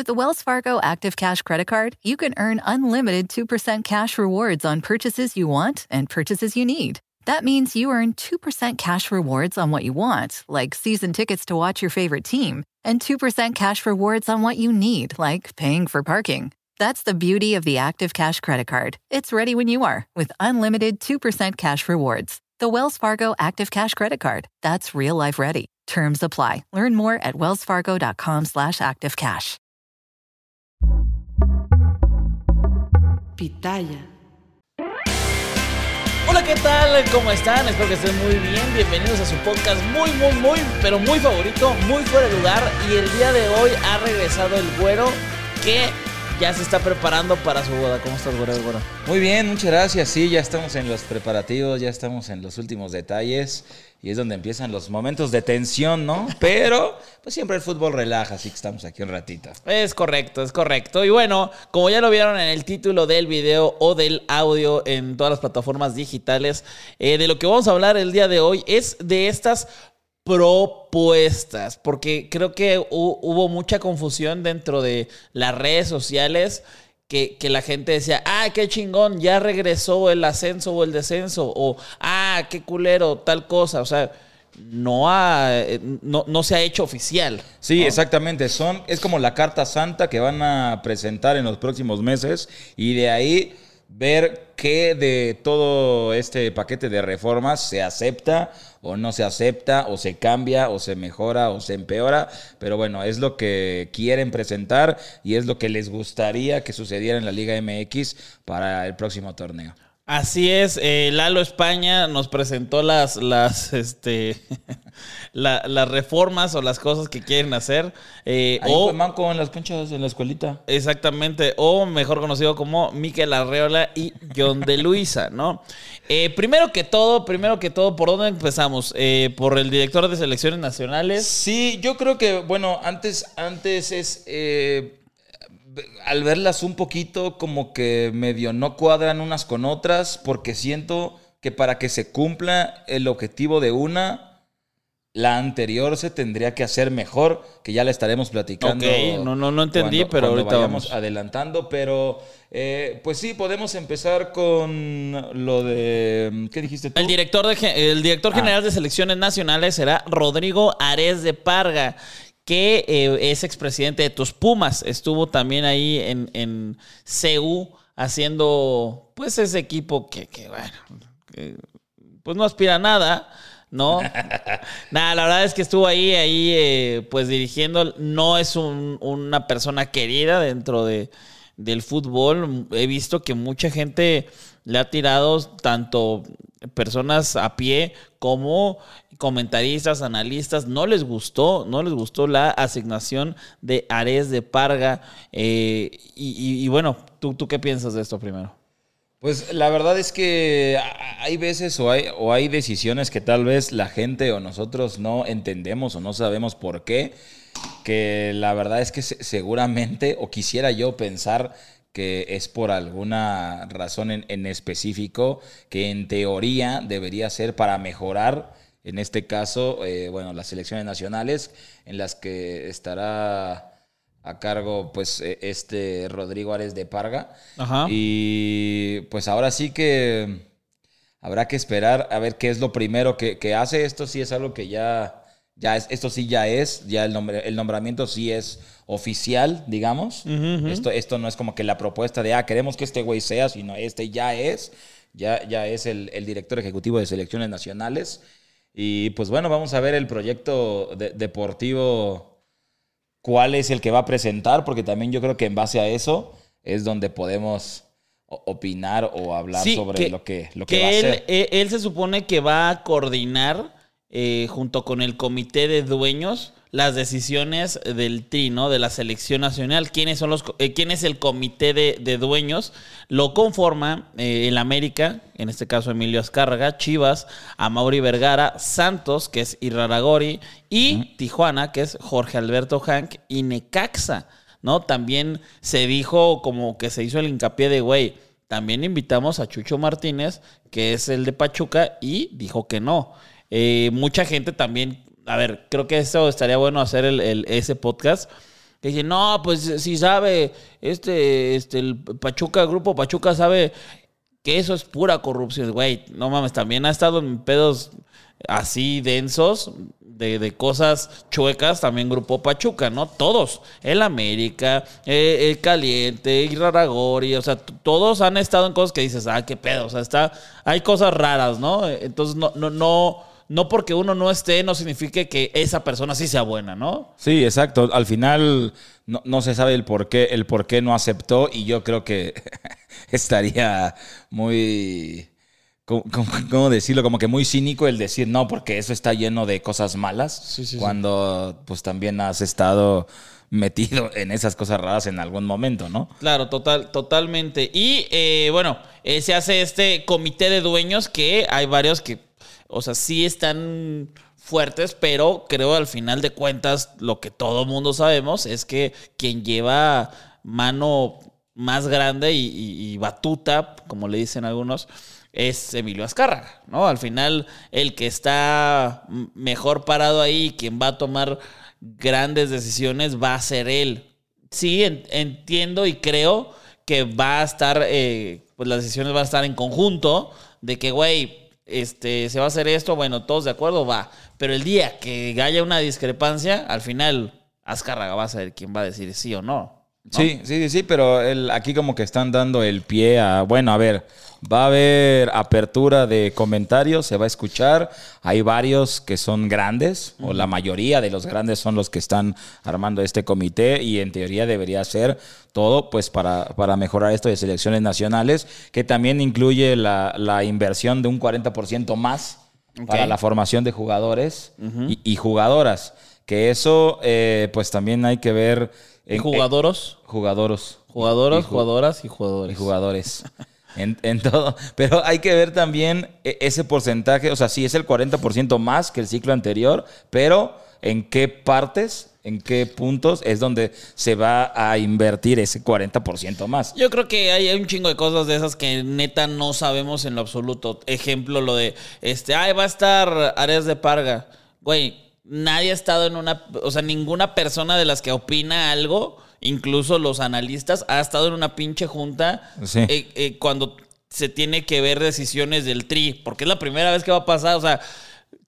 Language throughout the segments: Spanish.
With the Wells Fargo Active Cash Credit Card, you can earn unlimited 2% cash rewards on purchases you want and purchases you need. That means you earn 2% cash rewards on what you want, like season tickets to watch your favorite team, and 2% cash rewards on what you need, like paying for parking. That's the beauty of the Active Cash Credit Card. It's ready when you are with unlimited 2% cash rewards. The Wells Fargo Active Cash Credit Card. That's real life ready. Terms apply. Learn more at wellsfargo.com slash activecash. Pitaya. Hola, ¿qué tal? ¿Cómo están? Espero que estén muy bien. Bienvenidos a su podcast muy, muy, muy, pero muy favorito, muy fuera de lugar. Y el día de hoy ha regresado el güero que ya se está preparando para su boda. ¿Cómo estás, güero? Muy bien, muchas gracias. Sí, ya estamos en los preparativos, ya estamos en los últimos detalles y es donde empiezan los momentos de tensión, ¿no? Pero pues siempre el fútbol relaja, así que estamos aquí un ratito. Es correcto, es correcto. Y bueno, como ya lo vieron en el título del video o del audio en todas las plataformas digitales, eh, de lo que vamos a hablar el día de hoy es de estas propuestas, porque creo que hubo mucha confusión dentro de las redes sociales. Que, que, la gente decía, ah, qué chingón, ya regresó el ascenso o el descenso, o ah, qué culero, tal cosa. O sea, no, ha, no, no se ha hecho oficial. Sí, exactamente. Son, es como la carta santa que van a presentar en los próximos meses y de ahí ver qué de todo este paquete de reformas se acepta o no se acepta o se cambia o se mejora o se empeora. Pero bueno, es lo que quieren presentar y es lo que les gustaría que sucediera en la Liga MX para el próximo torneo. Así es, eh, Lalo España nos presentó las, las, este, las reformas o las cosas que quieren hacer. Eh, o Manco en las canchas en la escuelita. Exactamente, o mejor conocido como Miquel Arreola y John de Luisa, ¿no? Eh, primero que todo, primero que todo, ¿por dónde empezamos? Eh, ¿Por el director de selecciones nacionales? Sí, yo creo que, bueno, antes, antes es al verlas un poquito como que medio no cuadran unas con otras, porque siento que para que se cumpla el objetivo de una, la anterior se tendría que hacer mejor, que ya la estaremos platicando. Ok, no, no, no entendí, pero ahorita vamos adelantando, pero eh, pues sí, podemos empezar con lo de, ¿qué dijiste tú? El director, de, el director ah. general de selecciones nacionales será Rodrigo Ares de Parga que eh, es expresidente de tus Pumas. Estuvo también ahí en, en CU haciendo, pues, ese equipo que, bueno, pues no aspira a nada. ¿no? Nada, la verdad es que estuvo ahí, ahí, eh, pues dirigiendo. No es una persona querida dentro de, del fútbol. He visto que mucha gente le ha tirado tanto personas a pie como comentaristas, analistas, no les gustó, no les gustó la asignación de Ares de Parga. Eh, y, bueno, ¿tú, ¿tú qué piensas de esto primero? Pues la verdad es que hay veces o hay, o hay decisiones que tal vez la gente o nosotros no entendemos o no sabemos por qué, que la verdad es que seguramente o quisiera yo pensar que es por alguna razón en, en específico que en teoría debería ser para mejorar en este caso, eh, bueno, las selecciones nacionales, en las que estará a cargo pues e, este Rodrigo Ares de Parga. Y pues ahora sí que habrá que esperar a ver qué es lo primero que, hace. Esto sí es algo que ya, ya es, esto sí ya es, ya el, nombre, el nombramiento sí es oficial, digamos. Esto, esto no es como que la propuesta de, ah, queremos que este güey sea, sino este ya es, ya, ya es el, el director ejecutivo de selecciones nacionales. Y pues bueno, vamos a ver el proyecto deportivo, cuál es el que va a presentar, porque también yo creo que en base a eso es donde podemos opinar o hablar sobre lo que, lo que, va a hacer. Él, él se supone que va a coordinar eh, junto con el comité de dueños las decisiones del TRI, ¿no? De la selección nacional. ¿Quiénes son los, eh, quién es el comité de, dueños? Lo conforma eh, el América, en este caso Emilio Azcárraga, Chivas, Amauri Vergara, Santos, que es Irraragori, y Tijuana, que es Jorge Alberto Hank, y Necaxa, ¿no? También se dijo como que se hizo el hincapié de, güey, también invitamos a Chucho Martínez, que es el de Pachuca, y dijo que no. Eh, mucha gente también a ver, creo que eso estaría bueno hacer el, ese podcast. Que dice, no, pues si sabe, este, este, el Pachuca, Grupo Pachuca sabe que eso es pura corrupción, güey. No mames, también ha estado en pedos así densos de, cosas chuecas, también Grupo Pachuca, ¿no? Todos, el América, eh, el Caliente, Iraragori, o sea, todos han estado en cosas que dices, ah, qué pedo, o sea, está, hay cosas raras, ¿no? Entonces, no, no, no no porque uno no esté, no signifique que esa persona sí sea buena, ¿no? Sí, exacto. Al final no, se sabe el por qué, el por qué no aceptó y yo creo que estaría muy... ¿Cómo, decirlo? Como que muy cínico el decir no, porque eso está lleno de cosas malas. cuando pues también has estado metido en esas cosas raras en algún momento, ¿no? Claro, total, totalmente. Y eh, bueno, eh, se hace este comité de dueños que hay varios que o sea, sí están fuertes, pero creo al final de cuentas lo que todo mundo sabemos es que quien lleva mano más grande y, batuta, como le dicen algunos, es Emilio Azcárraga, ¿no? Al final el que está mejor parado ahí, quien va a tomar grandes decisiones va a ser él. Sí, entiendo y creo que va a estar, eh, pues las decisiones van a estar en conjunto, de que, güey, este, se va a hacer esto, bueno, todos de acuerdo, va. Pero el día que haya una discrepancia, al final Azcárraga va a ser quien va a decir sí o no. Sí, sí, sí, pero el, aquí como que están dando el pie a, bueno, a ver, va a haber apertura de comentarios, se va a escuchar. Hay varios que son grandes, o la mayoría de los grandes son los que están armando este comité y en teoría debería ser todo pues para, para mejorar esto de selecciones nacionales, que también incluye la, inversión de un 40% más para la formación de jugadores y, jugadoras. Que eso, eh, pues también hay que ver ¿Y jugadoros? jugadoros. Jugadoras, jugadoras y jugadores. Y jugadores. En, todo. Pero hay que ver también e, ese porcentaje. O sea, sí es el 40% más que el ciclo anterior, pero en qué partes, en qué puntos es donde se va a invertir ese 40% más. Yo creo que hay un chingo de cosas de esas que neta no sabemos en lo absoluto. Ejemplo, lo de, este, ay, va a estar Ares de Parga. Güey, nadie ha estado en una, o sea, ninguna persona de las que opina algo, incluso los analistas, ha estado en una pinche junta eh, eh, cuando se tiene que ver decisiones del tri, porque es la primera vez que va a pasar, o sea,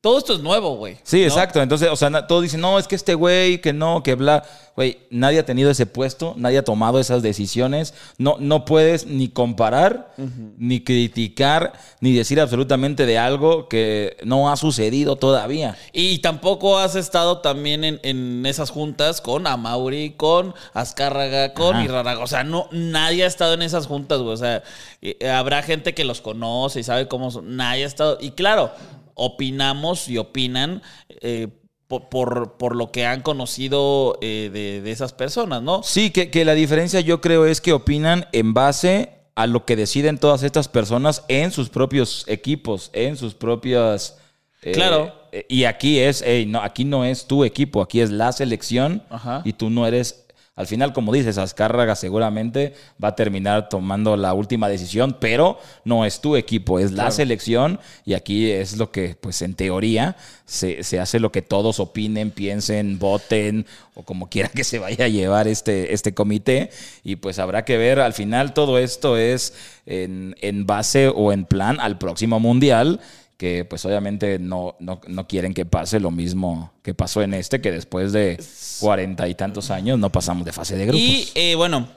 todo esto es nuevo, güey. Sí, exacto. Entonces, o sea, todos dicen, no, es que este güey, que no, que bla. Güey, nadie ha tenido ese puesto, nadie ha tomado esas decisiones. No, no puedes ni comparar, ni criticar, ni decir absolutamente de algo que no ha sucedido todavía. Y tampoco has estado también en, esas juntas con Amauri, con Azcárraga, con Irraraga. O sea, no, nadie ha estado en esas juntas, güey. O sea, eh, habrá gente que los conoce y sabe cómo son. Nadie ha estado. Y claro, opinamos y opinan eh, por, por, lo que han conocido eh, de, esas personas, ¿no? Sí, que, la diferencia yo creo es que opinan en base a lo que deciden todas estas personas en sus propios equipos, en sus propias... Eh, claro. Y aquí es, no, aquí no es tu equipo, aquí es la selección y tú no eres al final, como dices, Azcárraga seguramente va a terminar tomando la última decisión, pero no es tu equipo, es la selección y aquí es lo que, pues en teoría, se, hace lo que todos opinen, piensen, voten o como quiera que se vaya a llevar este, este comité y pues habrá que ver, al final todo esto es en, en base o en plan al próximo mundial que pues obviamente no, no, quieren que pase lo mismo que pasó en este, que después de cuarenta y tantos años no pasamos de fase de grupos. Y eh, bueno,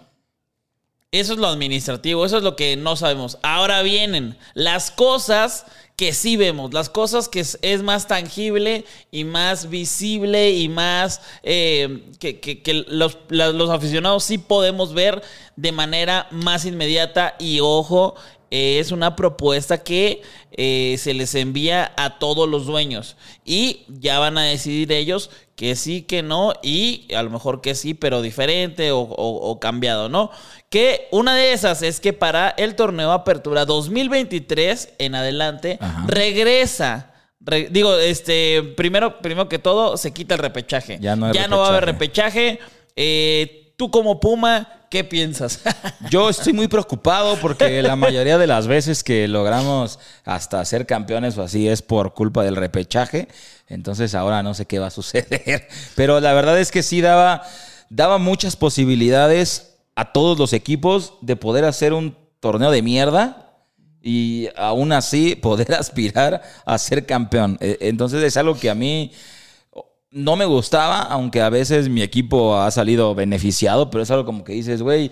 eso es lo administrativo, eso es lo que no sabemos. Ahora vienen las cosas que sí vemos, las cosas que es, más tangible y más visible y más eh, que, los, los, aficionados sí podemos ver de manera más inmediata y ojo, es una propuesta que eh, se les envía a todos los dueños y ya van a decidir ellos que sí, que no y a lo mejor que sí, pero diferente o, o- o cambiado, ¿no? Que una de esas es que para el torneo Apertura 2023 en adelante Ajá. regresa. re- digo, este, primero, primero que todo, se quita el repechaje. Ya no hay va a haber repechaje. repechaje. Eh, tú como Puma, ¿qué piensas? Yo estoy muy preocupado porque la mayoría de las veces que logramos hasta ser campeones o así es por culpa del repechaje. Entonces ahora no sé qué va a suceder. Pero la verdad es que sí daba, daba muchas posibilidades a todos los equipos de poder hacer un torneo de mierda y aún así poder aspirar a ser campeón. Eh, Entonces es algo que a mí no me gustaba, aunque a veces mi equipo ha salido beneficiado, pero es algo como que dices, güey,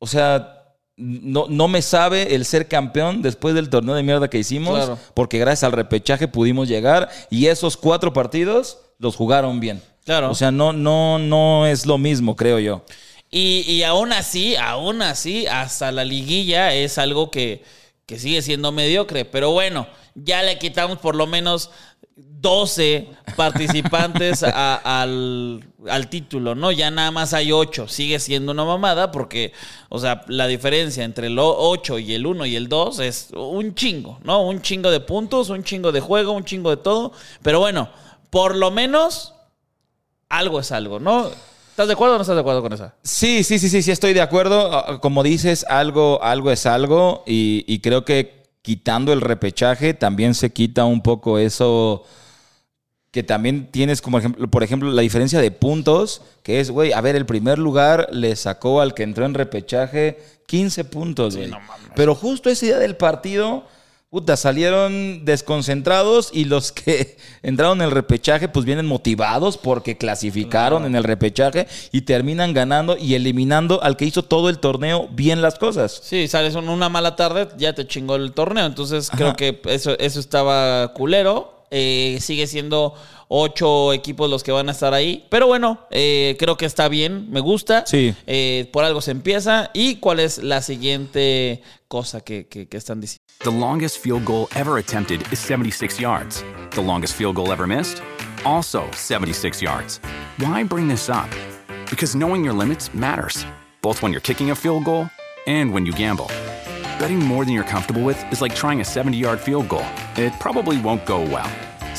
o sea, no, no me sabe el ser campeón después del torneo de mierda que hicimos, Claro. porque gracias al repechaje pudimos llegar y esos cuatro partidos los jugaron bien. Claro. O sea, no, no, no es lo mismo, creo yo. Y, y aún así, aún así, hasta la liguilla es algo que, que sigue siendo mediocre. Pero bueno, ya le quitamos por lo menos 12 participantes a- al, al título, ¿no? Ya nada más hay 8. Sigue siendo una mamada porque, o sea, la diferencia entre el 8 y el 1 y el 2 es un chingo, ¿no? Un chingo de puntos, un chingo de juego, un chingo de todo. Pero bueno, por lo menos algo es algo, ¿no? ¿Estás de acuerdo o no estás de acuerdo con esa? Sí, sí, sí, sí, sí, estoy de acuerdo. Ah, Como dices, algo, algo es algo y, y creo que quitando el repechaje también se quita un poco eso que también tienes como ejemplo, por ejemplo, la diferencia de puntos, que es, güey, a ver, el primer lugar le sacó al que entró en repechaje 15 puntos, güey. Pero justo ese día del partido, puta, salieron desconcentrados y los que entraron en el repechaje, pues vienen motivados porque clasificaron en el repechaje y terminan ganando y eliminando al que hizo todo el torneo bien las cosas. Sí, sales en una mala tarde, ya te chingó el torneo. Entonces creo que eso, eso estaba culero. Eh, sigue siendo ocho equipos los que van a estar ahí. Pero bueno, eh, creo que está bien, me gusta. Sí. Eh, por algo se empieza. ¿Y cuál es la siguiente cosa que, que- que están diciendo? The longest field goal ever attempted is 76 yards. The longest field goal ever missed? Also 76 yards. Why bring this up? Because knowing your limits matters, both when you're kicking a field goal and when you gamble. Betting more than you're comfortable with is like trying a 70 yard field goal. It probably won't go well.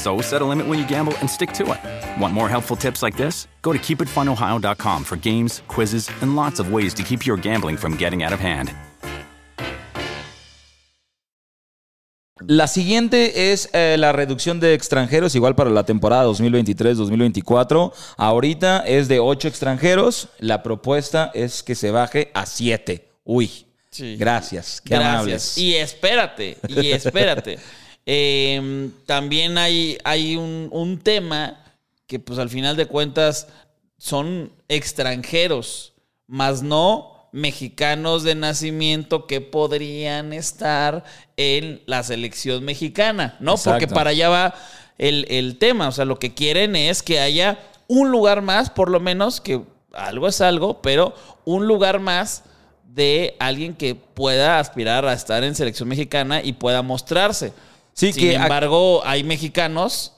So set a limit when you gamble and stick to it. Want more helpful tips like this? Go to keepitfunohio.com for games, quizzes, and lots of ways to keep your gambling from getting out of hand. La siguiente es eh, la reducción de extranjeros, igual para la temporada 2023-2024. Ahorita es de 8 extranjeros. La propuesta es que se baje a 7. Uy, Sí. gracias. Qué Gracias. amables. Y espérate, y espérate. Eh, también hay, hay un, un tema que pues al final de cuentas son extranjeros, más no mexicanos de nacimiento que podrían estar en la selección mexicana, ¿no? Porque para allá va el, el tema. O sea, lo que quieren es que haya un lugar más, por lo menos, que algo es algo, pero un lugar más de alguien que pueda aspirar a estar en selección mexicana y pueda mostrarse. Sí, Sin que- embargo, hay mexicanos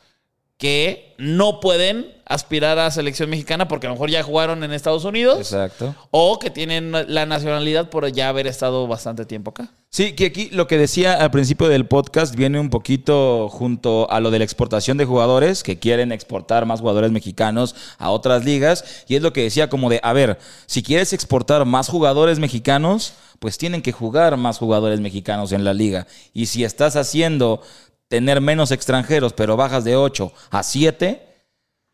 que no pueden aspirar a selección mexicana porque a lo mejor ya jugaron en Estados Unidos Exacto. o que tienen la nacionalidad por ya haber estado bastante tiempo acá. Sí, que aquí lo que decía al principio del podcast viene un poquito junto a lo de la exportación de jugadores, que quieren exportar más jugadores mexicanos a otras ligas, y es lo que decía como de, a ver, si quieres exportar más jugadores mexicanos, pues tienen que jugar más jugadores mexicanos en la liga. Y si estás haciendo tener menos extranjeros, pero bajas de 8 a 7,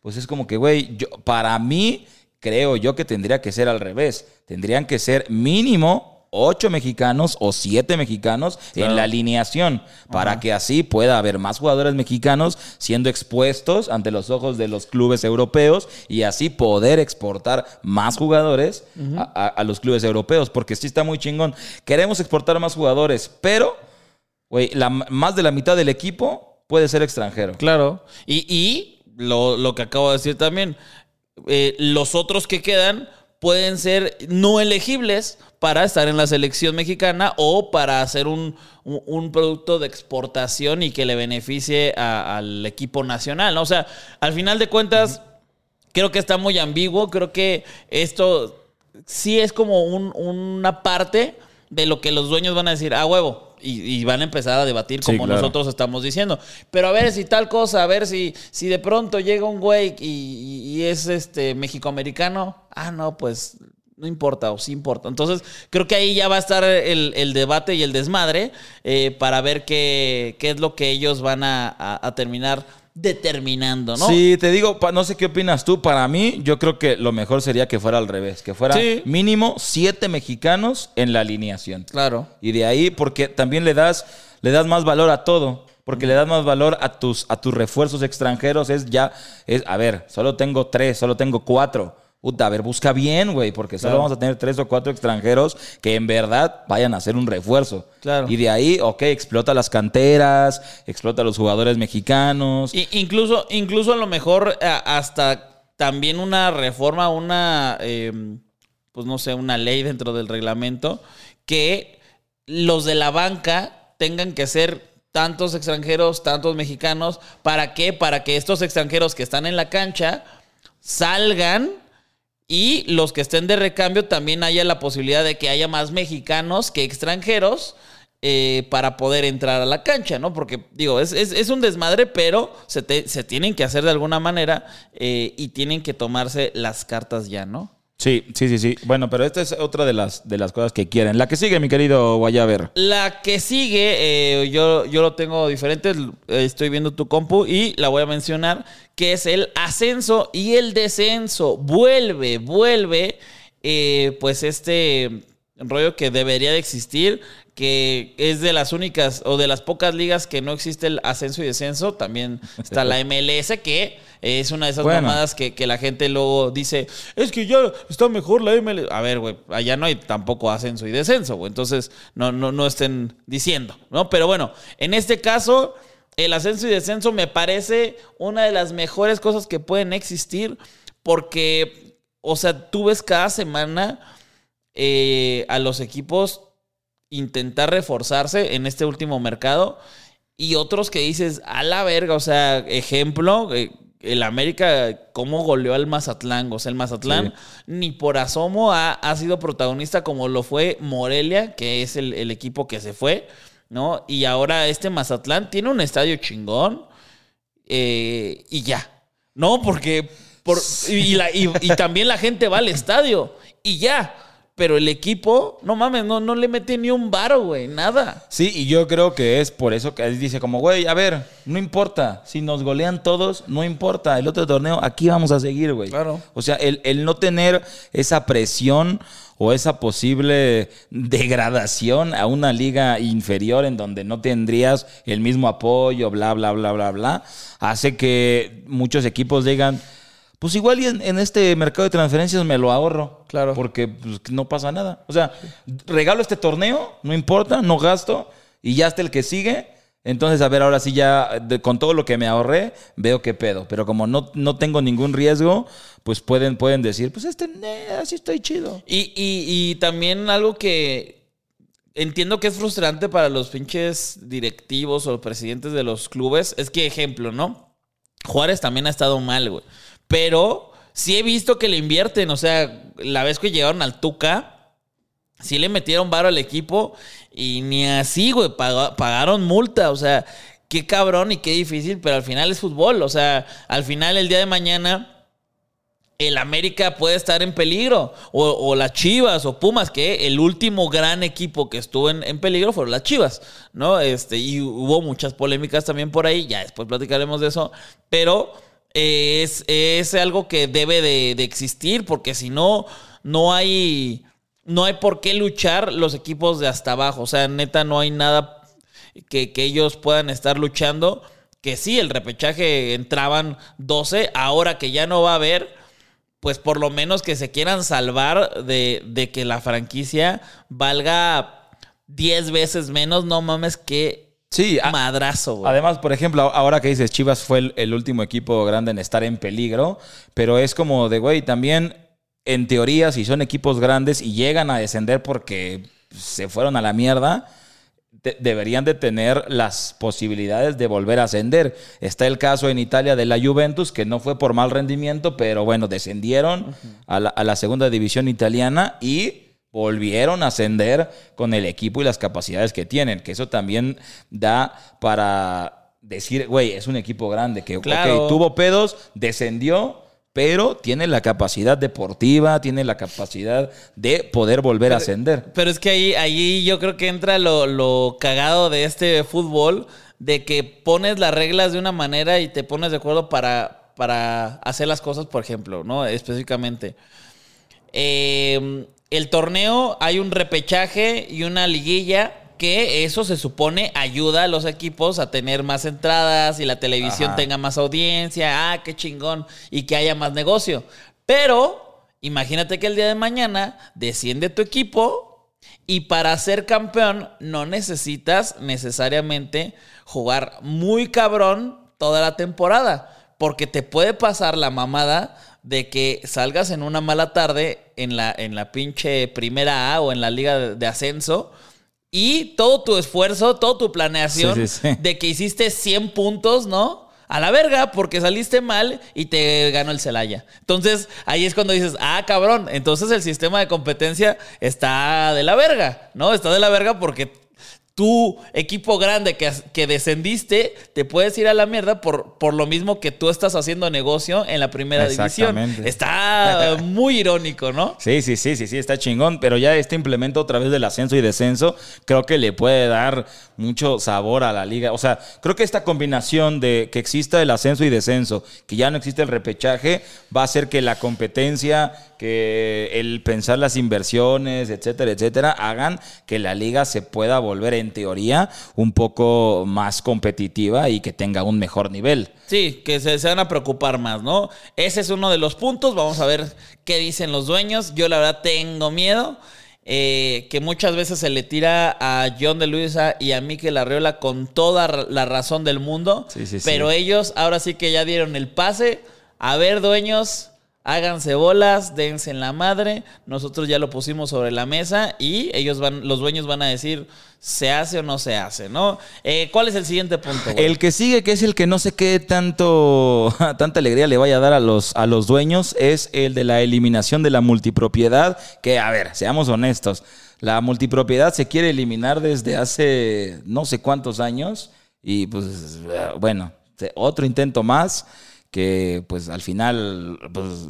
pues es como que, güey, yo, para mí, creo yo que tendría que ser al revés. Tendrían que ser mínimo ocho mexicanos o siete mexicanos en la alineación, para que así pueda haber más jugadores mexicanos siendo expuestos ante los ojos de los clubes europeos y así poder exportar más jugadores a, a- a los clubes europeos, porque sí está muy chingón. Queremos exportar más jugadores, pero, güey, la- más de la mitad del equipo puede ser extranjero. Claro. Y, y lo, lo que acabo de decir también, eh, los otros que quedan pueden ser no elegibles para estar en la selección mexicana o para hacer un, un- producto de exportación y que le beneficie al equipo nacional. ¿no? O sea, al final de cuentas, creo que está muy ambiguo. Creo que esto sí es como un- una parte de lo que los dueños van a decir, a huevo. Y, y van a empezar a debatir Sí, como claro. nosotros estamos diciendo. Pero a ver si tal cosa, a ver si, si de pronto llega un güey y, y- y es este mexicoamericano. Ah, no, pues no importa o sí importa. Entonces, creo que ahí ya va a estar el, el debate y el desmadre eh, para ver qué, qué es lo que ellos van a, a- a terminar determinando, ¿no? Sí, te digo, no sé qué opinas tú. Para mí, yo creo que lo mejor sería que fuera al revés, que fuera Sí. mínimo siete mexicanos en la alineación. Claro. Y de ahí, porque también le das, le das más valor a todo. Porque le das más valor a tus, a tus refuerzos extranjeros. Es ya, es, a ver, solo tengo tres, solo tengo cuatro. Puta, a ver, busca bien, güey, porque solo vamos a tener tres o cuatro extranjeros que en verdad vayan a hacer un refuerzo. Claro. Y de ahí, ok, explota las canteras, explota a los jugadores mexicanos. I- incluso, incluso a lo mejor a- hasta también una reforma, una, eh, pues no sé, una ley dentro del reglamento que los de la banca tengan que ser tantos extranjeros, tantos mexicanos. ¿Para qué? Para que estos extranjeros que están en la cancha salgan y los que estén de recambio también haya la posibilidad de que haya más mexicanos que extranjeros eh, para poder entrar a la cancha, ¿no? Porque, digo, es, es- es un desmadre, pero se, te- se tienen que hacer de alguna manera eh, y tienen que tomarse las cartas ya, ¿no? Sí, sí, sí, sí. Bueno, pero esta es otra de las, de las cosas que quieren. La que sigue, mi querido Guayaber. La que sigue, eh, yo, yo lo tengo diferente, estoy viendo tu compu y la voy a mencionar, que es el ascenso y el descenso. Vuelve, vuelve, eh, pues este rollo que debería de existir, que es de las únicas o de las pocas ligas que no existe el ascenso y descenso. También está la MLS, que es una de esas Bueno. mamadas que, que la gente luego dice, es que ya está mejor la MLS. A ver, güey, allá no hay tampoco ascenso y descenso, güey. Entonces, no, no, no estén diciendo, ¿no? Pero bueno, en este caso, el ascenso y descenso me parece una de las mejores cosas que pueden existir porque, o sea, tú ves cada semana eh, a los equipos intentar reforzarse en este último mercado y otros que dices, a la verga, o sea, ejemplo, eh, el América, cómo goleó al Mazatlán, o sea, el Mazatlán ni por asomo ha, ha sido protagonista como lo fue Morelia, que es el, el equipo que se fue, ¿no? Y ahora este Mazatlán tiene un estadio chingón eh, y ya, ¿no? Porque, por, y, la- y- y también la gente va al estadio y ya. Pero el equipo, no mames, no, no le mete ni un varo, güey, nada. Sí, y yo creo que es por eso que él dice como, güey, a ver, no importa, si nos golean todos, no importa, el otro torneo, aquí vamos a seguir, güey. Claro. O sea, el, el no tener esa presión o esa posible degradación a una liga inferior en donde no tendrías el mismo apoyo, bla, bla, bla, bla, bla, hace que muchos equipos digan, pues igual y en, en este mercado de transferencias me lo ahorro. Claro. Porque pues, no pasa nada. O sea, regalo este torneo, no importa, no gasto, y ya hasta el que sigue. Entonces, a ver, ahora sí ya, de- con todo lo que me ahorré, veo qué pedo. Pero como no, no tengo ningún riesgo, pues pueden, pueden decir, pues este, eh, así estoy chido. Y, y- y también algo que entiendo que es frustrante para los pinches directivos o presidentes de los clubes es que, ejemplo, ¿no? Juárez también ha estado mal, güey. Pero sí he visto que le invierten. O sea, la vez que llegaron al Tuca, sí le metieron varo al equipo y ni así, güey, paga- pagaron multa. O sea, qué cabrón y qué difícil, pero al final es fútbol. O sea, al final el día de mañana el América puede estar en peligro. O, o las Chivas o Pumas, que el último gran equipo que estuvo en, en peligro fueron las Chivas, ¿no? Este, y hubo muchas polémicas también por ahí, ya después platicaremos de eso, pero es, es algo que debe de, de existir, porque si no, no hay, no hay por qué luchar los equipos de hasta abajo. O sea, neta, no hay nada que, que ellos puedan estar luchando. Que sí, el repechaje entraban 12, ahora que ya no va a haber, pues por lo menos que se quieran salvar de, de que la franquicia valga 10 veces menos, no mames, que Sí, madrazo, güey. Además, por ejemplo, ahora que dices Chivas fue el, el último equipo grande en estar en peligro, pero es como de, güey, también en teoría, si son equipos grandes y llegan a descender porque se fueron a la mierda, deberían de tener las posibilidades de volver a ascender. Está el caso en Italia de la Juventus, que no fue por mal rendimiento, pero bueno, descendieron a, la, segunda división italiana y volvieron a ascender con el equipo y las capacidades que tienen, que eso también da para decir, güey, es un equipo grande, que tuvo pedos, descendió, pero tiene la capacidad deportiva, tiene la capacidad de poder volver a ascender. Pero es que ahí, ahí yo creo que entra lo, cagado de este fútbol, de que pones las reglas de una manera y te pones de acuerdo para, para hacer las cosas, por ejemplo, ¿no? Específicamente. Em, el torneo hay un repechaje y una liguilla que eso se supone ayuda a los equipos a tener más entradas y la televisión tenga más audiencia, ah, qué chingón, y que haya más negocio. Pero imagínate que el día de mañana desciende tu equipo y para ser campeón no necesitas necesariamente jugar muy cabrón toda la temporada, porque te puede pasar la mamada de que salgas en una mala tarde en la, en la pinche primera A o en la liga de ascenso y todo tu esfuerzo, toda tu planeación de que hiciste 100 puntos, ¿no? A la verga, porque saliste mal y te ganó el Celaya. Entonces, ahí es cuando dices, ah, cabrón, entonces el sistema de competencia está de la verga, ¿no? Está de la verga porque tu equipo grande que, que, descendiste, te puedes ir a la mierda por, por lo mismo que tú estás haciendo negocio en la primera división. Está muy irónico, ¿no? Sí, sí, sí, sí, sí, está chingón. Pero ya este implemento otra vez del ascenso y descenso, creo que le puede dar mucho sabor a la liga. O sea, creo que esta combinación de que exista el ascenso y descenso, que ya no existe el repechaje, va a hacer que la competencia, que el pensar las inversiones, etcétera, etcétera, hagan que la liga se pueda volver en teoría un poco más competitiva y que tenga un mejor nivel. Sí, que se, van a preocupar más, ¿no? Ese es uno de los puntos. Vamos a ver qué dicen los dueños. Yo la verdad tengo miedo. Eh, que muchas veces se le tira a John de Luisa y a Mikel Arriola con toda la razón del mundo. pero ellos ahora sí que ya dieron el pase. A ver, dueños, Háganse bolas, dense en la madre. Nosotros ya lo pusimos sobre la mesa y ellos van, los dueños van a decir se hace o no se hace, ¿no? Eh, ¿Cuál es el siguiente punto? El que sigue, que es el que no sé qué tanto, tanta alegría le vaya a dar a los, a los dueños, es el de la eliminación de la multipropiedad. Que, a ver, seamos honestos, la multipropiedad se quiere eliminar desde hace no sé cuántos años y pues bueno, otro intento más que pues al final, pues,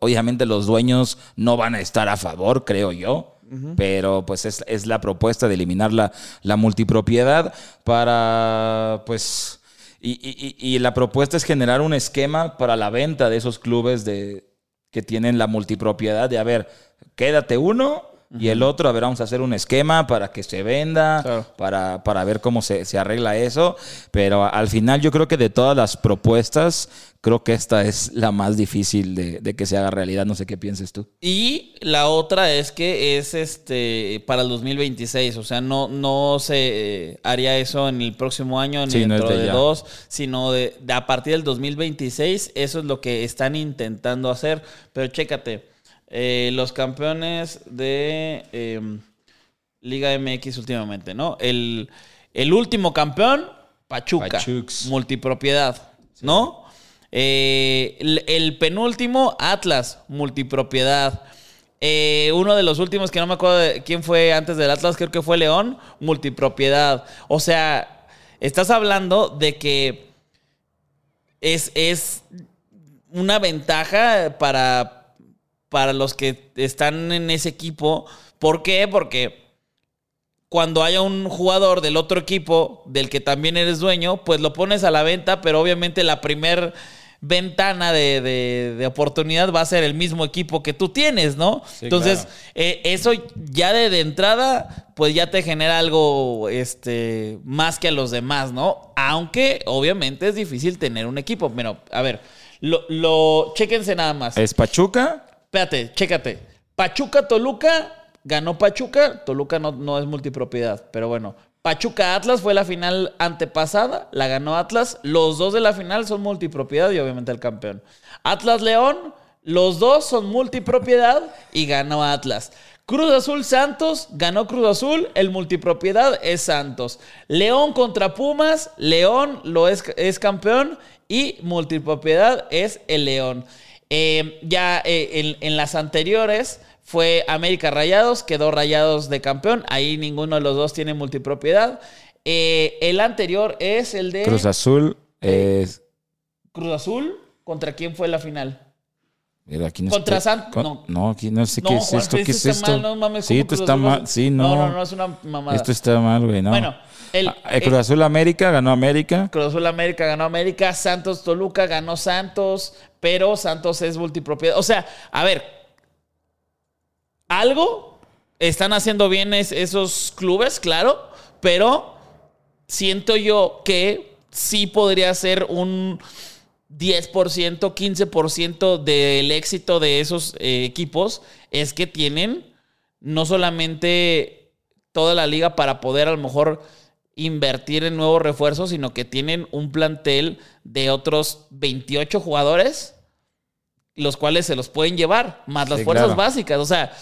obviamente los dueños no van a estar a favor, creo yo. Pero pues es, la propuesta de eliminar la, la multipropiedad para pues y, y, la propuesta es generar un esquema para la venta de esos clubes de, que tienen la multipropiedad de, a ver, quédate uno y el otro, a ver, vamos a hacer un esquema para que se venda, para, para, ver cómo se, se, arregla eso. Pero al final yo creo que de todas las propuestas, creo que esta es la más difícil de, de, que se haga realidad. No sé qué pienses tú. Y la otra es que es este para el 2026. O sea, no, no se eh, haría eso en el próximo año, ni dentro de, dos, sino de, de a partir del 2026. Eso es lo que están intentando hacer. Pero chécate. Eh, los campeones de em, Liga MX últimamente, ¿no? El, último campeón, Pachuca. Multipropiedad, ¿no? Eh, el, penúltimo, Atlas, multipropiedad. Eh, uno de los últimos que no me acuerdo de quién fue antes del Atlas, creo que fue León, multipropiedad. O sea, estás hablando de que es, es una ventaja para para los que están en ese equipo. ¿Por qué? Porque cuando haya un jugador del otro equipo del que también eres dueño, pues lo pones a la venta, pero obviamente la primer ventana de, oportunidad va a ser el mismo equipo que tú tienes, ¿no? Entonces, eh, eso ya de, entrada, pues ya te genera algo este, más que a los demás, ¿no? Aunque obviamente es difícil tener un equipo. Pero, a ver, lo, lo chéquense nada más. ¿Es Pachuca? Espérate, chécate. Pachuca, Toluca, ganó Pachuca. Toluca no, no es multipropiedad, pero bueno. Pachuca Atlas fue la final antepasada, la ganó Atlas. Los dos de la final son multipropiedad y obviamente el campeón. Atlas León, Los dos son multipropiedad y ganó Atlas. Cruz Azul Santos, ganó Cruz Azul, el multipropiedad es Santos. León contra Pumas, León lo es, es campeón y multipropiedad es el León. Eh, ya eh, en, en las anteriores fue América Rayados, quedó Rayados de campeón, ahí ninguno de los dos tiene multipropiedad. Eh, el anterior es el de Cruz Azul es. Cruz Azul, ¿contra quién fue la final? Mira, aquí no Contra San- con- no. No, aquí no sé No, qué es Juan, esto. ¿Qué es esto? mal, no mames, sí, ¿cómo esto Cruz está Azul? mal. Sí, no. No, no, no, es una mamada. Esto está mal, güey, no. Bueno, el, Ah, eh, Cruz Azul América ganó América. Cruz Azul América ganó América, Santos Toluca ganó Santos, pero Santos es multipropiedad. O sea, a ver, algo están haciendo bien es- esos clubes, claro, pero siento yo que sí podría ser un 10%, 15% del éxito de esos eh, equipos es que tienen no solamente toda la liga para poder a lo mejor invertir en nuevos refuerzos, sino que tienen un plantel de otros 28 jugadores, los cuales se los pueden llevar, más las Sí, fuerzas claro. básicas. O sea,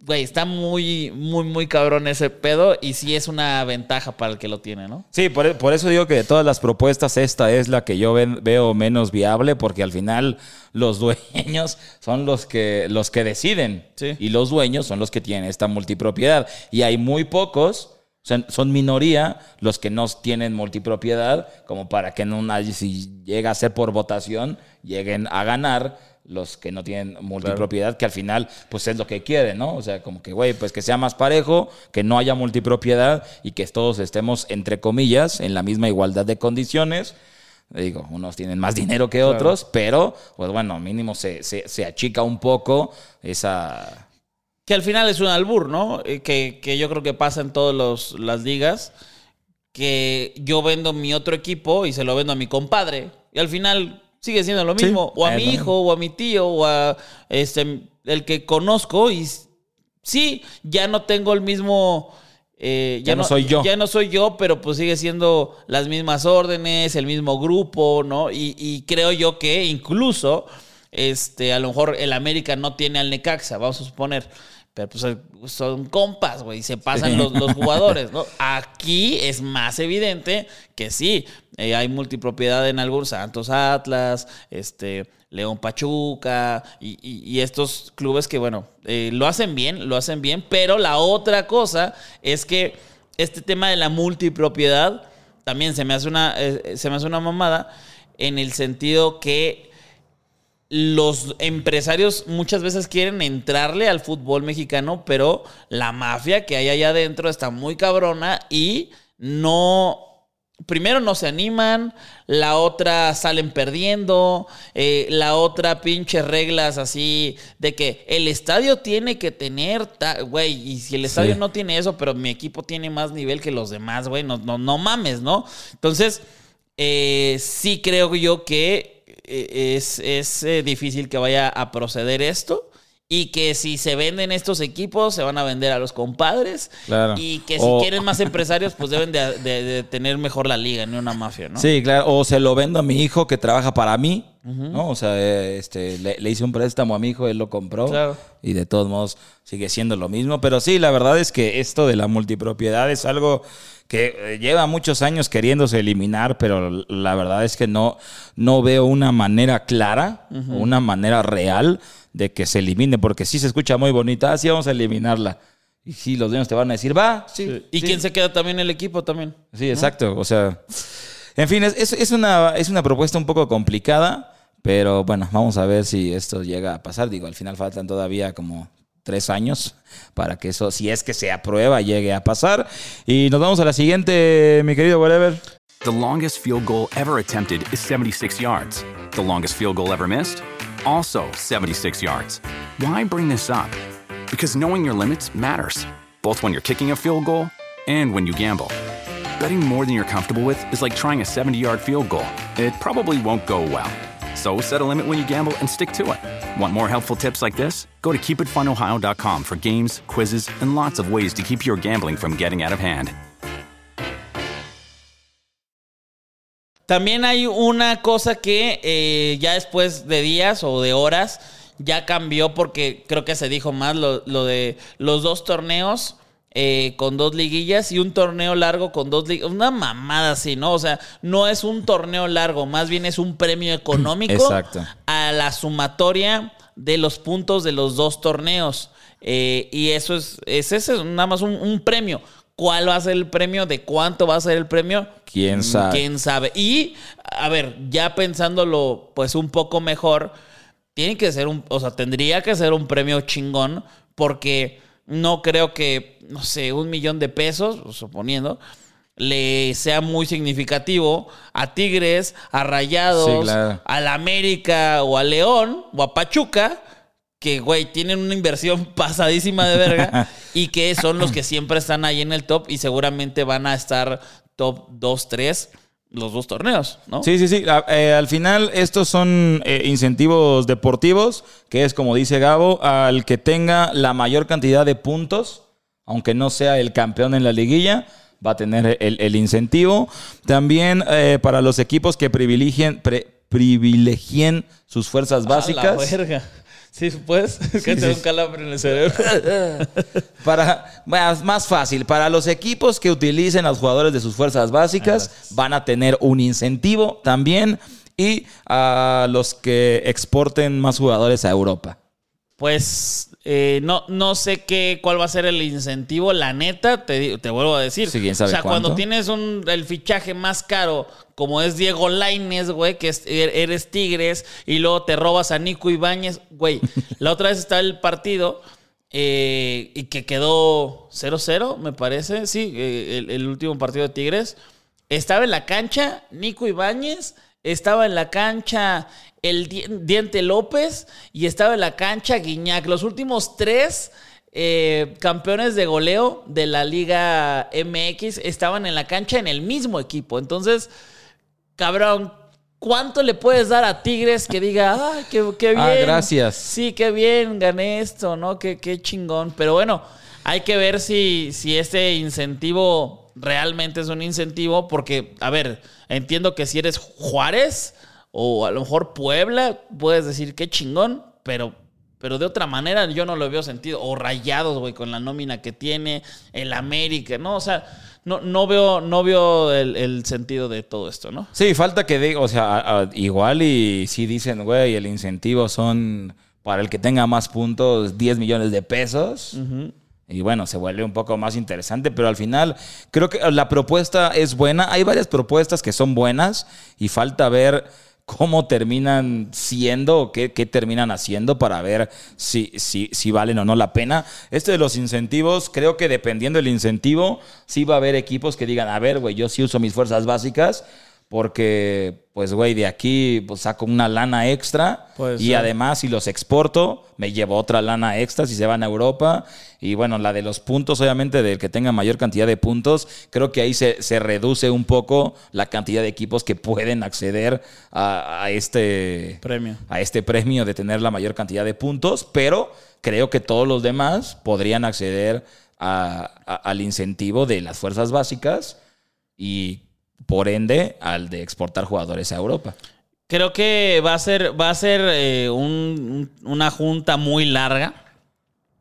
güey, está muy, muy, muy cabrón ese pedo y sí es una ventaja para el que lo tiene, ¿no? Sí, por, por eso digo que de todas las propuestas esta es la que yo ven- veo menos viable porque al final los dueños son los que, los que deciden Sí. y los dueños son los que tienen esta multipropiedad y hay muy pocos, sea, son minoría los que no tienen multipropiedad como para que no nadie, si llega a ser por votación, lleguen a ganar los que no tienen multipropiedad, que al final, pues es lo que quieren, ¿no? O sea, como que, güey, pues que sea más parejo, que no haya multipropiedad y que todos estemos, entre comillas, en la misma igualdad de condiciones. Digo, unos tienen más dinero que otros, pero, pues bueno, mínimo se, se, se achica un poco esa... Que al final es un albur, ¿no? Eh, Que, que yo creo que pasa en todas las ligas. Que yo vendo mi otro equipo y se lo vendo a mi compadre. Y al final sigue siendo lo Sí, mismo. o a mi hijo, o a mi tío, o a este, el que conozco. Y sí, ya no tengo el mismo. eh, Ya no soy yo. Ya no soy yo, pero pues sigue siendo las mismas órdenes, el mismo grupo, ¿no? Y, y creo yo que incluso, este, a lo mejor el América no tiene al Necaxa, vamos a suponer. Pero pues son compas, güey, se pasan Sí. los, los jugadores, ¿no? Aquí es más evidente que sí, eh, hay multipropiedad en algunos, Santos Atlas, este, León Pachuca y, y- y estos clubes que, bueno, eh, lo hacen bien, lo hacen bien, pero la otra cosa es que este tema de la multipropiedad también se me hace una, eh, se me hace una mamada en el sentido que los empresarios muchas veces quieren entrarle al fútbol mexicano, pero la mafia que hay allá adentro está muy cabrona y no... Primero no se animan, la otra salen perdiendo, eh, la otra pinche reglas así de que el estadio tiene que tener, güey, y si el estadio Sí. no tiene eso, pero mi equipo tiene más nivel que los demás, güey, no, no, no mames, ¿no? Entonces, eh, sí creo yo que es, es, eh, difícil que vaya a proceder esto. Y que si se venden estos equipos, se van a vender a los compadres. Claro. Y que si O- quieren más empresarios, pues deben de, de- de tener mejor la liga, no una mafia, ¿no? Sí, claro. O se lo vendo a mi hijo que trabaja para mí, ¿no? O sea, eh, este, le, le hice un préstamo a mi hijo, él lo compró. Claro. Y de todos modos sigue siendo lo mismo. Pero sí, la verdad es que esto de la multipropiedad es algo que eh, lleva muchos años queriéndose eliminar, pero la verdad es que no, no veo una manera clara, o una manera real de que se elimine, porque sí se escucha muy bonita, así vamos a eliminarla. Y sí, los dueños te van a decir, va, sí. ¿Y sí". quién se queda también el equipo también? Sí, exacto. O sea, en fin, es- es una, es una propuesta un poco complicada, pero bueno, vamos a ver si esto llega a pasar. Digo, al final faltan todavía como tres años para que eso, si es que se aprueba, llegue a pasar. Y nos vamos a la siguiente, mi querido Whatever. The longest field goal ever attempted is 76 yards. The longest field goal ever missed? Also 76 yards. Why bring this up? Because knowing your limits matters, both when you're kicking a field goal and when you gamble. Betting more than you're comfortable with is like trying a 70 yard field goal. It probably won't go well. So set a limit when you gamble and stick to it. Want more helpful tips like this? Go to keepitfunohio.com for games, quizzes, and lots of ways to keep your gambling from getting out of hand. También hay una cosa que eh, ya después de días o de horas ya cambió porque creo que se dijo más lo, lo de los dos torneos eh, con dos liguillas y un torneo largo con dos liguillas. Una mamada así, ¿no? O sea, no es un torneo largo, más bien es un premio económico Exacto. a la sumatoria de los puntos de los dos torneos. Eh, y eso es, es ese, nada más un, un premio. ¿Cuál va a ser el premio? ¿De cuánto va a ser el premio? ¿Quién sabe? ¿Quién sabe? Y, a ver, ya pensándolo pues un poco mejor, tiene que ser un, o sea, tendría que ser un premio chingón porque no creo que, no sé, un millón de pesos, suponiendo, le sea muy significativo a Tigres, a Rayados, Sí, claro. a la América o a León o a Pachuca, que, güey, tienen una inversión pasadísima de verga y que son los que siempre están ahí en el top y seguramente van a estar top 2, 3 los dos torneos, ¿no? Sí, sí, sí. A- eh, al final, estos son eh, incentivos deportivos, que es como dice Gabo, al que tenga la mayor cantidad de puntos, aunque no sea el campeón en la liguilla, va a tener el, el incentivo. También eh, para los equipos que privilegien, pre- privilegien sus fuerzas A la básicas. verga. Sí, pues, es que te da un calambre en el cerebro. Para, más, más fácil, para los equipos que utilicen a los jugadores de sus fuerzas básicas, van a tener un incentivo también. Y a los que exporten más jugadores a Europa. Pues eh, no, no sé qué, cuál va a ser el incentivo. La neta, te, te vuelvo a decir. Sí, o sea, cuánto. cuando tienes un, el fichaje más caro, como es Diego Laines, güey, que es- er- eres Tigres, y luego te robas a Nico Ibáñez, güey. la otra vez está el partido eh, y que quedó 0-0, me parece. Sí, eh, el, el último partido de Tigres. Estaba en la cancha Nico Ibáñez, estaba en la cancha el Di- Diente López y estaba en la cancha Guiñac. Los últimos tres eh, campeones de goleo de la Liga MX estaban en la cancha en el mismo equipo. Entonces, cabrón, ¿cuánto le puedes dar a Tigres que diga, ay, qué, qué bien? Ah, gracias. Sí, qué bien, gané esto, ¿no? Qué, qué chingón. Pero bueno, hay que ver si, si este incentivo realmente es un incentivo, porque, a ver, entiendo que si eres Juárez o a lo mejor Puebla, puedes decir qué chingón, pero, pero de otra manera yo no lo veo sentido. O Rayados, güey, con la nómina que tiene, el América, ¿no? O sea, no, no veo, no veo el, el sentido de todo esto, ¿no? Sí, falta que diga, o sea, a- a- igual y si dicen, güey, el incentivo son para el que tenga más puntos 10 millones de pesos. Y bueno, se vuelve un poco más interesante, pero al final creo que la propuesta es buena. Hay varias propuestas que son buenas y falta ver cómo terminan siendo o qué, qué terminan haciendo para ver si, si, si valen o no la pena. Este de los incentivos, creo que dependiendo del incentivo, sí va a haber equipos que digan, a ver, güey, yo sí uso mis fuerzas básicas porque, pues, güey, de aquí pues, saco una lana extra Puede y además si los exporto, me llevo otra lana extra si se van a Europa. Y bueno, la de los puntos, obviamente, del que tenga mayor cantidad de puntos, creo que ahí se, se reduce un poco la cantidad de equipos que pueden acceder a, a este Premio. a este premio de tener la mayor cantidad de puntos, pero creo que todos los demás podrían acceder a- al incentivo de las fuerzas básicas y por ende al de exportar jugadores a Europa. Creo que va a ser, va a ser eh, un- un- una junta muy larga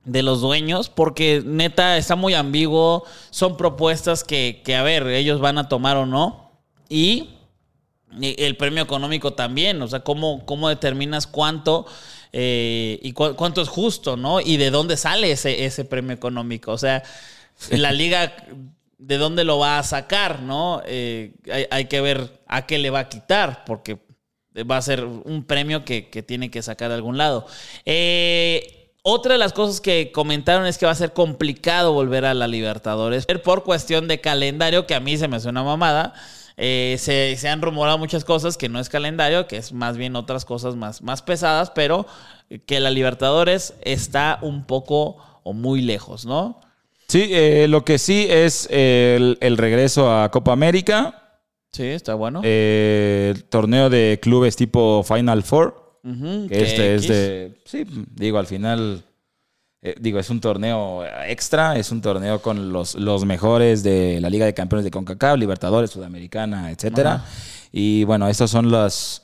de los dueños, porque neta está muy ambiguo. Son propuestas que, que, a ver, ellos van a tomar o no. Y y el premio económico también, o sea, cómo, cómo determinas cuánto eh, y cu- cuánto es justo, ¿no? Y de dónde sale ese, ese premio económico. O sea, la liga, ¿de dónde lo va a sacar, no? Eh, hay, hay que ver a qué le va a quitar, porque va a ser un premio que, que tiene que sacar de algún lado. Eh, otra de las cosas que comentaron es que va a ser complicado volver a la Libertadores por cuestión de calendario, que a mí se me suena mamada. Eh, se, se han rumorado muchas cosas que no es calendario, que es más bien otras cosas más, más pesadas, pero que la Libertadores está un poco o muy lejos, ¿no? Sí, eh, lo que sí es el, el regreso a Copa América, Sí, está bueno. eh, el torneo de clubes tipo Final Four. Que este es de. Sí, digo, al final. eh, digo, es un torneo extra, es un torneo con los, los mejores de la Liga de Campeones de CONCACAF, Libertadores, Sudamericana, etcétera. Y bueno, estos son los.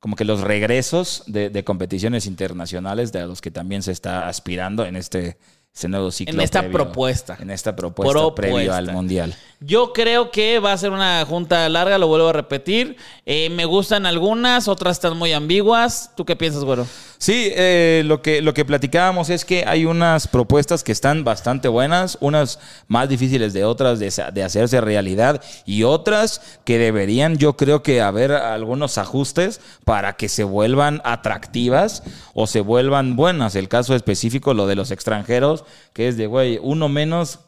como que los regresos de, de competiciones internacionales de los que también se está aspirando en este ese nuevo ciclo. En esta previo- propuesta. En esta propuesta, Propuesta. previo al Mundial. Yo creo que va a ser una junta larga, lo vuelvo a repetir. Eh, me gustan algunas, otras están muy ambiguas. ¿Tú qué piensas, güero? Sí, eh, lo, que, lo que platicábamos es que hay unas propuestas que están bastante buenas, unas más difíciles de otras de, de hacerse realidad y otras que deberían, yo creo que haber algunos ajustes para que se vuelvan atractivas o se vuelvan buenas. El caso específico, lo de los extranjeros, que es de, güey, uno menos,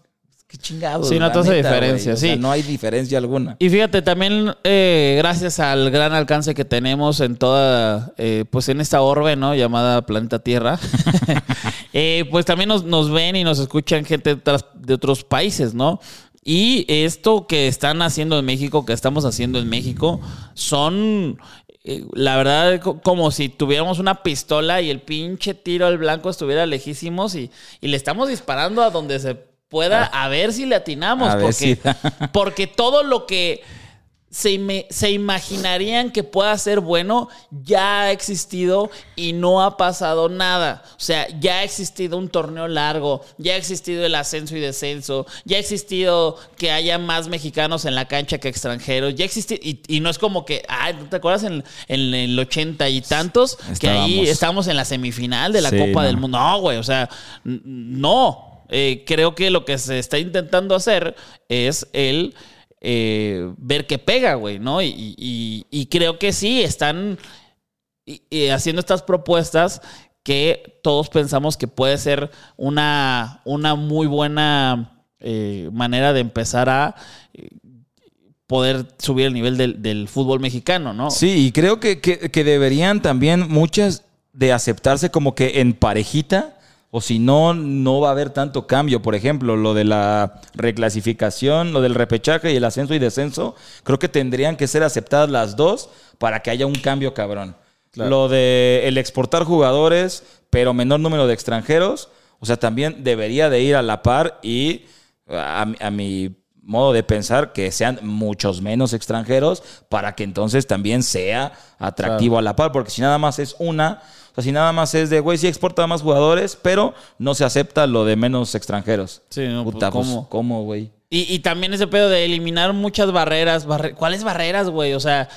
qué chingados. Sí, no güey. diferencia, O sea, sí. no hay diferencia alguna. Y fíjate, también eh, gracias al gran alcance que tenemos en toda, eh, pues en esta orbe, ¿no? Llamada Planeta Tierra, eh, pues también nos, nos ven y nos escuchan gente de, otros países, ¿no? Y esto que están haciendo en México, que estamos haciendo en México, son, la verdad, co- como si tuviéramos una pistola y el pinche tiro al blanco estuviera lejísimos y, y le estamos disparando a donde se pueda, a ver si le atinamos, A porque, si porque todo lo que se, ime- se imaginarían que pueda ser bueno ya ha existido y no ha pasado nada. O sea, ya ha existido un torneo largo, ya ha existido el ascenso y descenso, ya ha existido que haya más mexicanos en la cancha que extranjeros, ya existe y, y no es como que, ay, ¿no ¿te acuerdas en, en el ochenta y tantos? Que ahí Estábamos. estábamos en la semifinal de la Sí, Copa no. del Mundo. No, güey, o sea, no. Eh, creo que lo que se está intentando hacer es el eh, ver que pega, güey, ¿no? Y, creo que sí, están haciendo estas propuestas que todos pensamos que puede ser una, una muy buena eh, manera de empezar a poder subir el nivel del, fútbol mexicano, ¿no? Sí, y creo que- que deberían también muchas de aceptarse como que en parejita, o si no, no va a haber tanto cambio. Por ejemplo, lo de la reclasificación, lo del repechaje y el ascenso y descenso, creo que tendrían que ser aceptadas las dos para que haya un cambio cabrón. Lo de el exportar jugadores, pero menor número de extranjeros, o sea, también debería de ir a la par y a, mi- a mi modo de pensar que sean muchos menos extranjeros para que entonces también sea atractivo a la par, porque si nada más es una, o sea, si nada más es de, güey, sí exporta más jugadores, pero no se acepta lo de menos extranjeros. Sí, no, pues, Puta, pues, ¿cómo? ¿cómo, güey? Y, y también ese pedo de eliminar muchas barreras. barre- ¿Cuáles barreras, güey? O sea,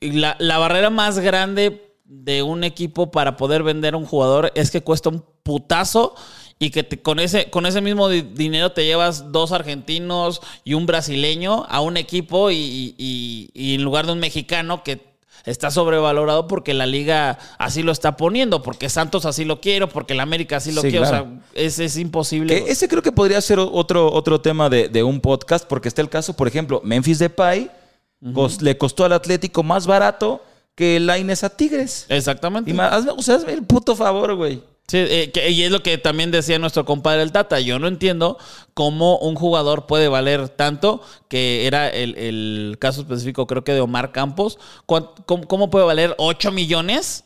la, la barrera más grande de un equipo para poder vender a un jugador es que cuesta un putazo y que te- con, ese, con ese mismo di- dinero te llevas dos argentinos y un brasileño a un equipo y, y- y en lugar de un mexicano que está sobrevalorado porque la liga así lo está poniendo, porque Santos así lo quiere, porque el América así lo Sí, quiere. claro. O sea, es, es imposible. Que ese creo que podría ser otro, otro tema de, de un podcast, porque está el caso, por ejemplo, Memphis Depay le costó al Atlético más barato que el Lainez a Tigres. Exactamente. Y más, hazme, o sea, hazme el puto favor, güey. Sí, eh, que- y es lo que también decía nuestro compadre el Tata. Yo no entiendo cómo un jugador puede valer tanto, que era el, el caso específico creo que de Omar Campos. ¿Cómo, cómo puede valer 8 millones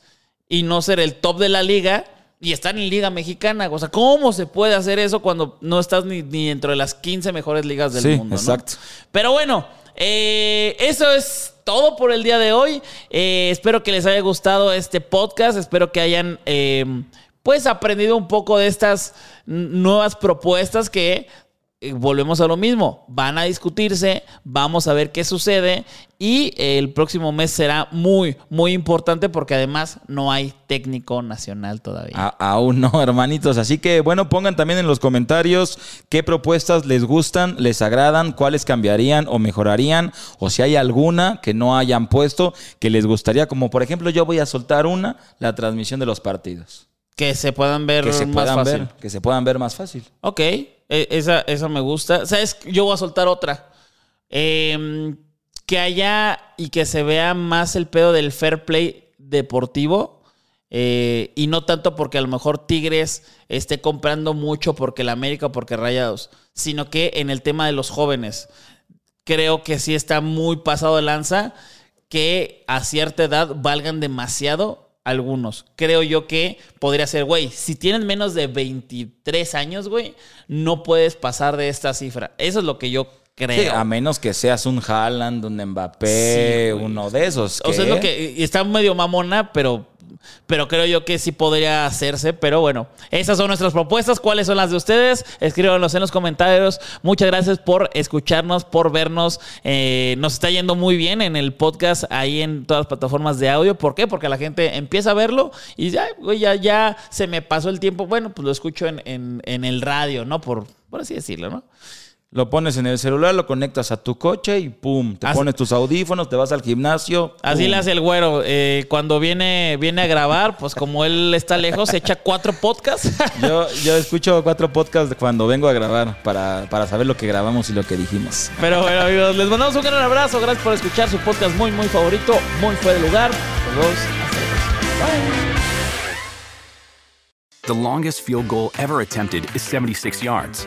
y no ser el top de la liga y estar en Liga Mexicana? O sea, ¿cómo se puede hacer eso cuando no estás ni, ni dentro de las 15 mejores ligas del Sí, mundo? ¿no? exacto. Pero bueno, eh, eso es todo por el día de hoy. Eh, espero que les haya gustado este podcast. Espero que hayan eh, pues aprendido un poco de estas nuevas propuestas que eh, volvemos a lo mismo. Van a discutirse, vamos a ver qué sucede y el próximo mes será muy, muy importante porque además no hay técnico nacional todavía. Aún no, hermanitos. Así que, bueno, pongan también en los comentarios qué propuestas les gustan, les agradan, cuáles cambiarían o mejorarían, o si hay alguna que no hayan puesto que les gustaría. Como por ejemplo, yo voy a soltar una, la transmisión de los partidos. Que se puedan ver Que se más puedan fácil. ver, que se puedan ver más fácil. Ok, e- esa, esa me gusta. ¿Sabes? Yo voy a soltar otra. Em, que haya y que se vea más el pedo del fair play deportivo. eh, y no tanto porque a lo mejor Tigres esté comprando mucho porque la América o porque Rayados, sino que en el tema de los jóvenes. Creo que sí está muy pasado de lanza que a cierta edad valgan demasiado algunos. Creo yo que podría ser, güey, si tienes menos de 23 años, güey, no puedes pasar de esta cifra. Eso es lo que yo creo. Sí, a menos que seas un Haaland, un Mbappé, Sí, uno de esos. O sea, es lo que está medio mamona, pero, pero creo yo que sí podría hacerse. Pero bueno, esas son nuestras propuestas. ¿Cuáles son las de ustedes? Escríbanos en los comentarios. Muchas gracias por escucharnos, por vernos. Eh, nos está yendo muy bien en el podcast, ahí en todas las plataformas de audio. ¿Por qué? Porque la gente empieza a verlo y ya, ya, ya se me pasó el tiempo. Bueno, pues lo escucho en, en- en el radio, ¿no? Por, por así decirlo, ¿no? Lo pones en el celular, lo conectas a tu coche y pum, te Así- pones tus audífonos, te vas al gimnasio. Así pum. le hace el güero. Eh, cuando viene, viene a grabar, pues como él está lejos, se echa cuatro podcasts. Yo, yo escucho cuatro podcasts cuando vengo a grabar para, para saber lo que grabamos y lo que dijimos. Pero bueno, amigos, les mandamos un gran abrazo. Gracias por escuchar su podcast muy, muy favorito, muy fuera de lugar. Hasta próxima. The longest field goal ever attempted is 76 yards.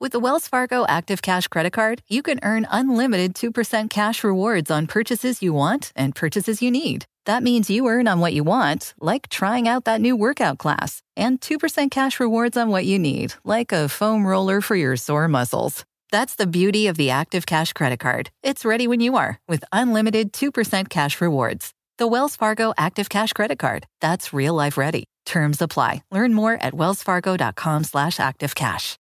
With the Wells Fargo Active Cash Credit Card, you can earn unlimited 2% cash rewards on purchases you want and purchases you need. That means you earn on what you want, like trying out that new workout class, and 2% cash rewards on what you need, like a foam roller for your sore muscles. That's the beauty of the Active Cash Credit Card. It's ready when you are with unlimited 2% cash rewards. The Wells Fargo Active Cash Credit Card. That's real life ready. Terms apply. Learn more at wellsfargo.com slash activecash.